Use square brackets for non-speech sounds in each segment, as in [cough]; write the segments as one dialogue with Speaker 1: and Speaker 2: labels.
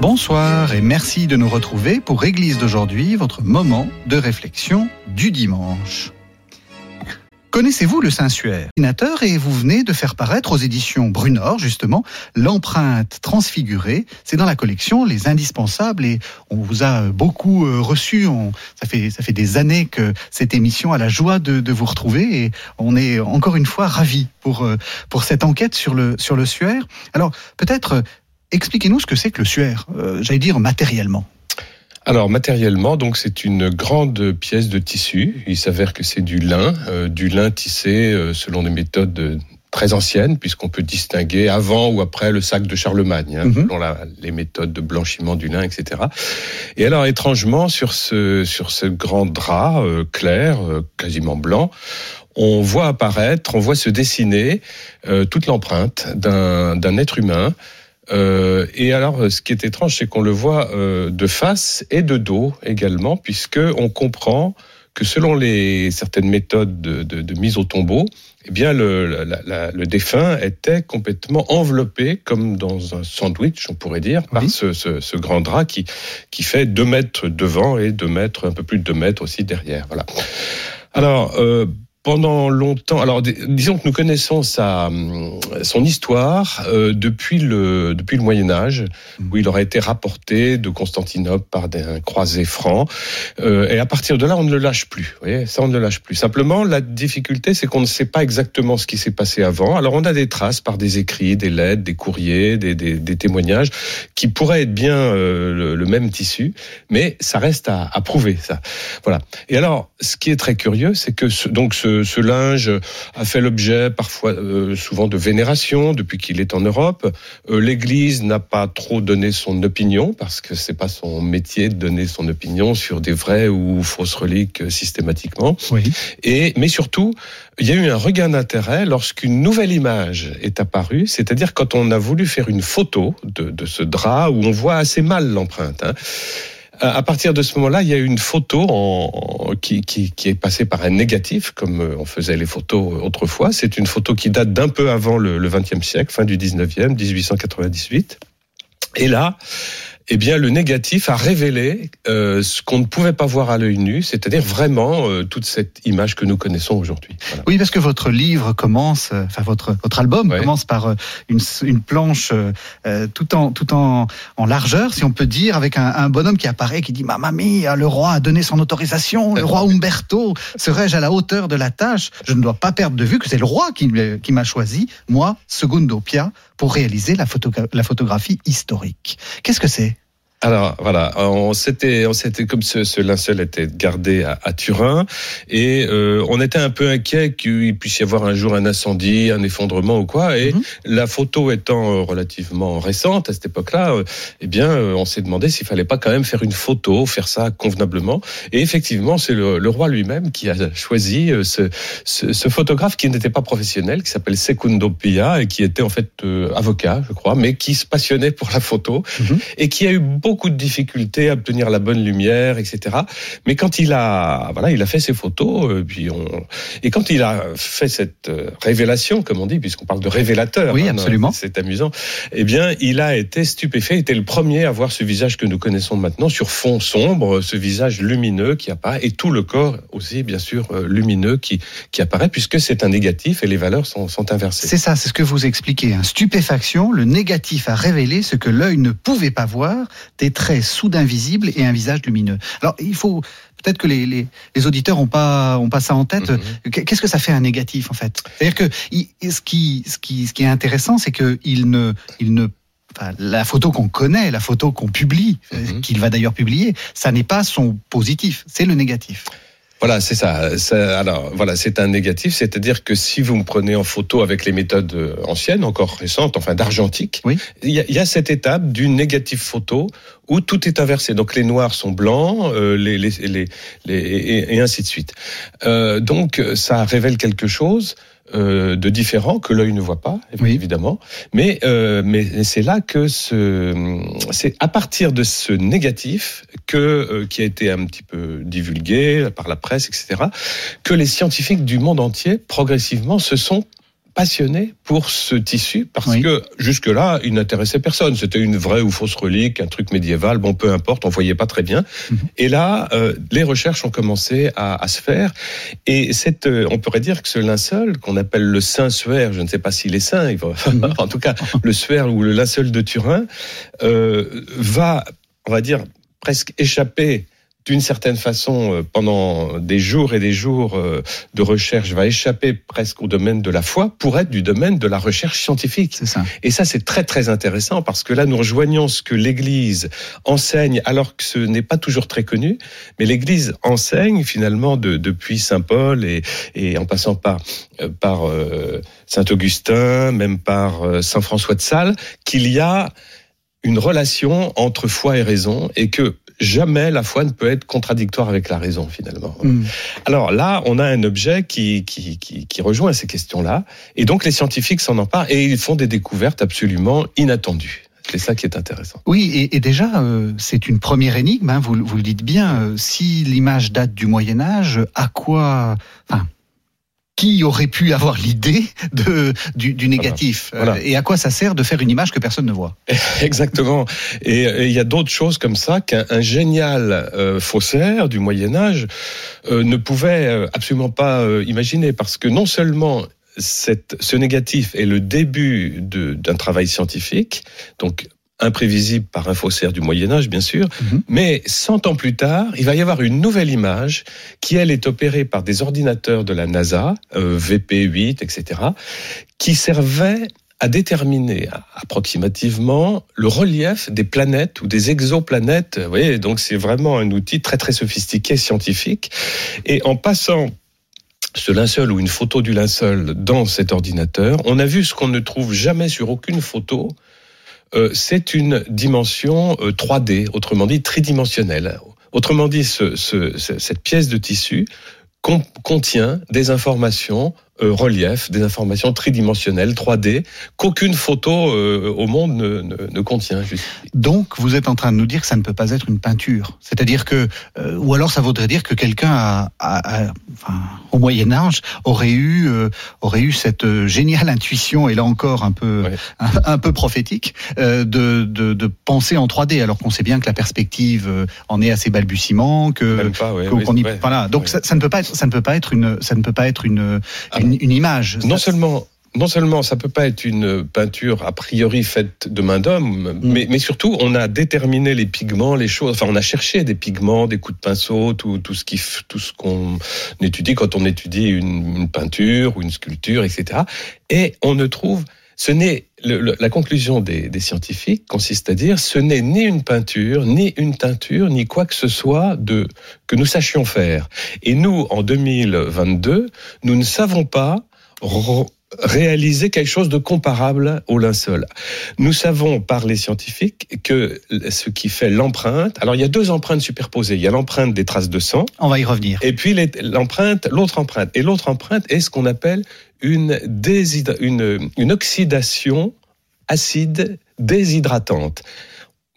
Speaker 1: Bonsoir et merci de nous retrouver pour Église d'aujourd'hui, votre moment de réflexion du dimanche. Connaissez-vous le Saint-Suaire? Et vous venez de faire paraître aux éditions Brunor, justement, l'empreinte transfigurée. C'est dans la collection Les Indispensables et on vous a beaucoup euh, reçu. Ça, fait, ça fait des années que cette émission a la joie de, vous retrouver et on est encore une fois ravis pour, euh, pour cette enquête sur le, sur le Suaire. Alors, peut-être, expliquez-nous ce que c'est que le Suaire, euh, j'allais dire matériellement.
Speaker 2: Alors matériellement, donc c'est une grande pièce de tissu. Il s'avère que c'est du lin, euh, du lin tissé euh, selon des méthodes très anciennes, puisqu'on peut distinguer avant ou après le sac de Charlemagne, hein,
Speaker 1: Mhm.
Speaker 2: selon la- les méthodes de blanchiment du lin, etc. Et alors étrangement, sur ce sur ce grand drap euh, clair, quasiment blanc, on voit apparaître, on voit se dessiner toute l'empreinte d'un d'un être humain. Euh, et alors, euh, ce qui est étrange, c'est qu'on le voit euh, de face et de dos également, puisque on comprend que selon les certaines méthodes de, de- de mise au tombeau, eh bien le, la- la- le défunt était complètement enveloppé, comme dans un sandwich, on pourrait dire, par
Speaker 1: Oui.
Speaker 2: ce, ce- ce grand drap qui, qui fait deux mètres devant et deux mètres, un peu plus de deux mètres aussi derrière. Voilà. Alors, euh, pendant longtemps, alors dis- disons que nous connaissons sa, hum, son histoire euh, depuis le depuis le Moyen Âge, où il aurait été rapporté de Constantinople par des un croisé franc, euh, et à partir de là, on ne le lâche plus. Vous voyez, ça on ne le lâche plus. Simplement, la difficulté, c'est qu'on ne sait pas exactement ce qui s'est passé avant. Alors, on a des traces par des écrits, des lettres, des courriers, des, des, témoignages, qui pourraient être bien euh, le, le même tissu, mais ça reste à, à prouver. Ça, voilà. Et alors, ce qui est très curieux, c'est que ce, donc ce, ce linge a fait l'objet parfois, euh, souvent de vénération depuis qu'il est en Europe. Euh, L'Église n'a pas trop donné son opinion parce que c'est pas son métier de donner son opinion sur des vraies ou fausses reliques euh, systématiquement.
Speaker 1: Oui.
Speaker 2: Et mais surtout, il y a eu un regain d'intérêt lorsqu'une nouvelle image est apparue, c'est-à-dire quand on a voulu faire une photo de, de ce drap où on voit assez mal l'empreinte. hein. À à partir de ce moment-là, il y a eu une photo qui, qui, est passée par un négatif, comme euh, on faisait les photos autrefois. C'est une photo qui date d'un peu avant le, 20e siècle, fin du 19e, 1898. Et là, eh bien, le négatif a révélé euh, ce qu'on ne pouvait pas voir à l'œil nu, c'est-à-dire vraiment euh, toute cette image que nous connaissons aujourd'hui. Voilà.
Speaker 1: Oui, parce que votre livre commence, euh, enfin votre votre album
Speaker 2: Ouais.
Speaker 1: commence par une, une planche euh, tout en tout en, en largeur, si on peut dire, avec un, un bonhomme qui apparaît, qui dit "Mamma mia, le roi a donné son autorisation, le roi Umberto serais-je à la hauteur de la tâche? Je ne dois pas perdre de vue que c'est le roi qui, qui m'a choisi, moi, Segundo Pia, pour réaliser la, photo, la photographie historique. Qu'est-ce que c'est?
Speaker 2: Alors voilà, on s'était, on s'était comme ce, ce linceul était gardé à, à Turin et euh, on était un peu inquiet qu'il puisse y avoir un jour un incendie, un effondrement ou quoi. Et
Speaker 1: Mhm.
Speaker 2: la photo étant euh, relativement récente à cette époque-là, euh, eh bien, euh, on s'est demandé s'il fallait pas quand même faire une photo, faire ça convenablement. Et effectivement, c'est le, le roi lui-même qui a choisi ce, ce, ce photographe qui n'était pas professionnel, qui s'appelle Secundo Pia et qui était en fait euh, avocat, je crois, mais qui se passionnait pour la photo
Speaker 1: Mhm.
Speaker 2: et qui a eu beaucoup de difficultés à obtenir la bonne lumière, etc. Mais quand il a, voilà, il a fait ses photos, euh, puis on, et quand il a fait cette euh, révélation, comme on dit, puisqu'on parle de révélateur,
Speaker 1: Oui,
Speaker 2: hein,
Speaker 1: absolument.
Speaker 2: c'est amusant. Eh bien, il a été stupéfait, il était le premier à voir ce visage que nous connaissons maintenant sur fond sombre, ce visage lumineux qui apparaît, et tout le corps aussi, bien sûr, euh, lumineux qui qui apparaît, puisque c'est un négatif et les valeurs sont, sont inversées.
Speaker 1: C'est ça, c'est ce que vous expliquez. Hein. Stupéfaction, le négatif a révélé ce que l'œil ne pouvait pas voir, des traits soudain visibles et un visage lumineux. Alors, il faut peut-être que les, les, les auditeurs ont pas ont pas ça en tête.
Speaker 2: Mhm.
Speaker 1: Qu'est-ce que ça fait un négatif en fait? C'est-à-dire que ce qui ce qui ce qui est intéressant, c'est que il ne il ne Enfin, la photo qu'on connaît, la photo qu'on publie,
Speaker 2: Mhm.
Speaker 1: qu'il va d'ailleurs publier, ça n'est pas son positif, c'est le négatif.
Speaker 2: Voilà, c'est ça. ça. Alors, voilà, c'est un négatif, c'est-à-dire que si vous me prenez en photo avec les méthodes euh, anciennes, encore récentes, enfin d'argentique,
Speaker 1: Oui.
Speaker 2: il, y a, il y a cette étape du négatif photo où tout est inversé. Donc les noirs sont blancs, euh, les, les, les, les- et, et ainsi de suite. Euh, donc ça révèle quelque chose. Euh, de différent que l'œil ne voit pas
Speaker 1: Oui.
Speaker 2: évidemment mais euh, mais c'est là que ce c'est à partir de ce négatif que euh, qui a été un petit peu divulgué par la presse etc que les scientifiques du monde entier progressivement se sont passionnés pour ce tissu parce
Speaker 1: Oui.
Speaker 2: que jusque-là, il n'intéressait personne. C'était une vraie ou fausse relique, un truc médiéval, bon, peu importe, on voyait pas très bien.
Speaker 1: Mhm.
Speaker 2: Et là, euh, les recherches ont commencé à, à se faire. Et cette, euh, on pourrait dire que ce linceul, qu'on appelle le saint suaire, je ne sais pas s'il est saint, il va-
Speaker 1: Mhm. [laughs]
Speaker 2: en tout cas, le suaire ou le linceul de Turin, euh, va, on va dire, presque échapper d'une certaine façon, euh, pendant des jours et des jours euh, de recherche, va échapper presque au domaine de la foi pour être du domaine de la recherche scientifique.
Speaker 1: Ça.
Speaker 2: Et ça, c'est très très intéressant parce que là, nous rejoignons ce que l'Église enseigne, alors que ce n'est pas toujours très connu, mais l'Église enseigne finalement de- depuis Saint Paul et, et en passant par euh, par Saint Augustin, même par Saint François de Sales, qu'il y a une relation entre foi et raison et que jamais la foi ne peut être contradictoire avec la raison finalement.
Speaker 1: Mm.
Speaker 2: Alors là, on a un objet qui, qui, qui, qui rejoint ces questions-là. Et donc les scientifiques s'en emparent et ils font des découvertes absolument inattendues. C'est ça qui est intéressant.
Speaker 1: Oui, et, et déjà, euh, c'est une première énigme, hein, vous, vous le dites bien. euh, si l'image date du Moyen Âge, à quoi... Enfin, qui aurait pu avoir l'idée de, du, du négatif
Speaker 2: Voilà.
Speaker 1: Euh, Et à quoi ça sert de faire une image que personne ne voit [laughs]
Speaker 2: Exactement. Et il y a d'autres choses comme ça qu'un un génial euh, faussaire du Moyen Âge euh, ne pouvait euh, absolument pas euh, imaginer parce que non seulement cette, ce négatif est le début d'un travail scientifique, donc imprévisible par un faussaire du Moyen Âge, bien sûr,
Speaker 1: Mhm.
Speaker 2: mais 100 ans plus tard, il va y avoir une nouvelle image qui, elle, est opérée par des ordinateurs de la NASA, euh, VP8, etc., qui servait à déterminer approximativement le relief des planètes ou des exoplanètes. Vous voyez, donc c'est vraiment un outil très très sophistiqué scientifique. Et en passant ce linceul ou une photo du linceul dans cet ordinateur, on a vu ce qu'on ne trouve jamais sur aucune photo. Euh, c'est une dimension euh, 3D, autrement dit tridimensionnelle. Autrement dit, ce- ce- ce- cette pièce de tissu con- contient des informations euh, relief, des informations tridimensionnelles 3D qu'aucune photo euh, au monde ne, ne, ne contient.
Speaker 1: Donc, vous êtes en train de nous dire que ça ne peut pas être une peinture. C'est-à-dire que, euh, ou alors ça voudrait dire que quelqu'un a, a- a- enfin, au Moyen Âge aurait eu, euh, aurait eu cette euh, géniale intuition, et là encore un peu, un, un peu prophétique, euh, de, de, de penser en 3D, alors qu'on sait bien que la perspective euh, en est assez balbutiement, que
Speaker 2: Même pas, ouais,
Speaker 1: qu'on-
Speaker 2: oui,
Speaker 1: qu'on y-
Speaker 2: ouais.
Speaker 1: voilà. Donc
Speaker 2: Ouais.
Speaker 1: ça, ça ne peut pas être, ça ne peut pas être une, ça ne peut pas être une,
Speaker 2: Ah
Speaker 1: une, une image.
Speaker 2: Non
Speaker 1: Ça-
Speaker 2: seulement, non seulement ça peut pas être une peinture a priori faite de main d'homme, mais, mais surtout on a déterminé les pigments, les choses. Enfin, on a cherché des pigments, des coups de pinceau, tout, tout ce qui, tout ce qu'on étudie quand on étudie une, une peinture ou une sculpture, etc. Et on ne trouve ce n'est la conclusion des, des scientifiques consiste à dire ce n'est ni une peinture, ni une teinture, ni quoi que ce soit de que nous sachions faire. Et nous, en 2022, nous ne savons pas réaliser quelque chose de comparable au linceul. Nous savons par les scientifiques que ce qui fait l'empreinte, alors il y a deux empreintes superposées. Il y a l'empreinte des traces de sang
Speaker 1: On va y revenir.
Speaker 2: et puis l'empreinte, l'autre empreinte. Et l'autre empreinte est ce qu'on appelle une, une, une oxydation acide déshydratante.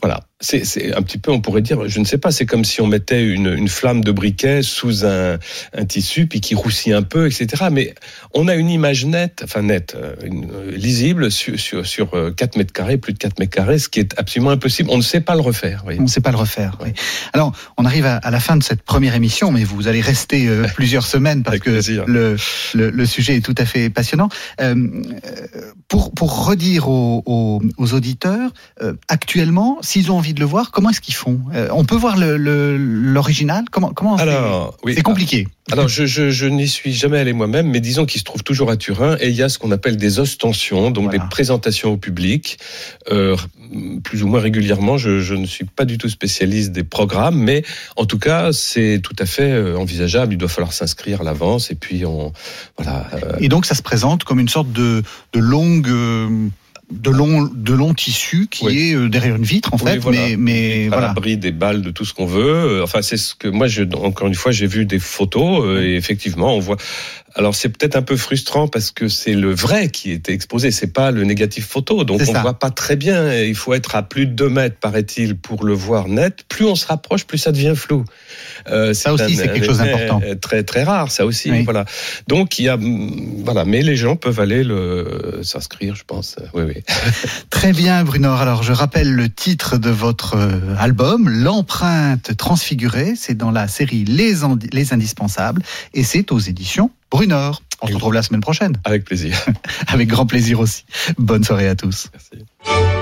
Speaker 2: Voilà, c'est un petit peu, on pourrait dire, je ne sais pas, c'est comme si on mettait une, une flamme de briquet sous un, un tissu puis qui roussit un peu, etc. Mais on a une image nette, enfin nette, euh, une- euh, lisible sur, sur, sur euh, 4 mètres carrés, plus de 4 mètres carrés, ce qui est absolument impossible. On ne sait pas le refaire.
Speaker 1: On ne sait pas le refaire. oui. Alors, on arrive à, à la fin de cette première émission, mais vous allez rester euh, plusieurs semaines parce que le, le, le sujet est tout à fait passionnant. Euh, pour, pour redire aux, aux, aux auditeurs, euh, actuellement, s'ils ont envie envie de le voir, comment est-ce qu'ils font? Euh, On peut voir le- le- l'original? Comment, comment c'est-
Speaker 2: oui.
Speaker 1: Compliqué.
Speaker 2: Alors, je, je, je n'y suis jamais allé moi-même, mais disons qu'il se trouve toujours à Turin et il y a ce qu'on appelle des ostensions, donc
Speaker 1: Voilà.
Speaker 2: des présentations au public, euh, plus ou moins régulièrement. Je, je ne suis pas du tout spécialiste des programmes, mais en tout cas, c'est tout à fait euh, envisageable. Il doit falloir s'inscrire à l'avance et puis on, voilà. euh,
Speaker 1: Et donc ça se présente comme une sorte de, de longue. De long, de long tissu qui
Speaker 2: Oui.
Speaker 1: est euh, derrière une vitre en
Speaker 2: Oui,
Speaker 1: fait,
Speaker 2: voilà.
Speaker 1: mais, mais
Speaker 2: à
Speaker 1: voilà.
Speaker 2: l'abri des balles, de tout ce qu'on veut. Euh, Enfin, c'est ce que moi, je, encore une fois, j'ai vu des photos euh, et effectivement, on voit. Alors, c'est peut-être un peu frustrant parce que c'est le vrai qui était exposé, c'est pas le négatif photo, donc on
Speaker 1: ça.
Speaker 2: voit pas très bien. Il faut être à plus de 2 mètres, paraît-il, pour le voir net. Plus on se rapproche, plus ça devient flou. Euh,
Speaker 1: Ça aussi, c'est quelque chose d'important.
Speaker 2: Très très rare, ça aussi.
Speaker 1: Oui.
Speaker 2: Voilà. Donc il y a, voilà, mais les gens peuvent aller le s'inscrire, je pense. Oui, oui. [laughs]
Speaker 1: Très bien, Brunor. Alors, je rappelle le titre de votre euh, album, L'empreinte transfigurée. C'est dans la série Les, Indi- Les Indispensables et c'est aux éditions Brunor. On se retrouve la semaine prochaine,
Speaker 2: Avec plaisir. [laughs]
Speaker 1: avec grand plaisir aussi. Bonne soirée à tous.
Speaker 2: Merci.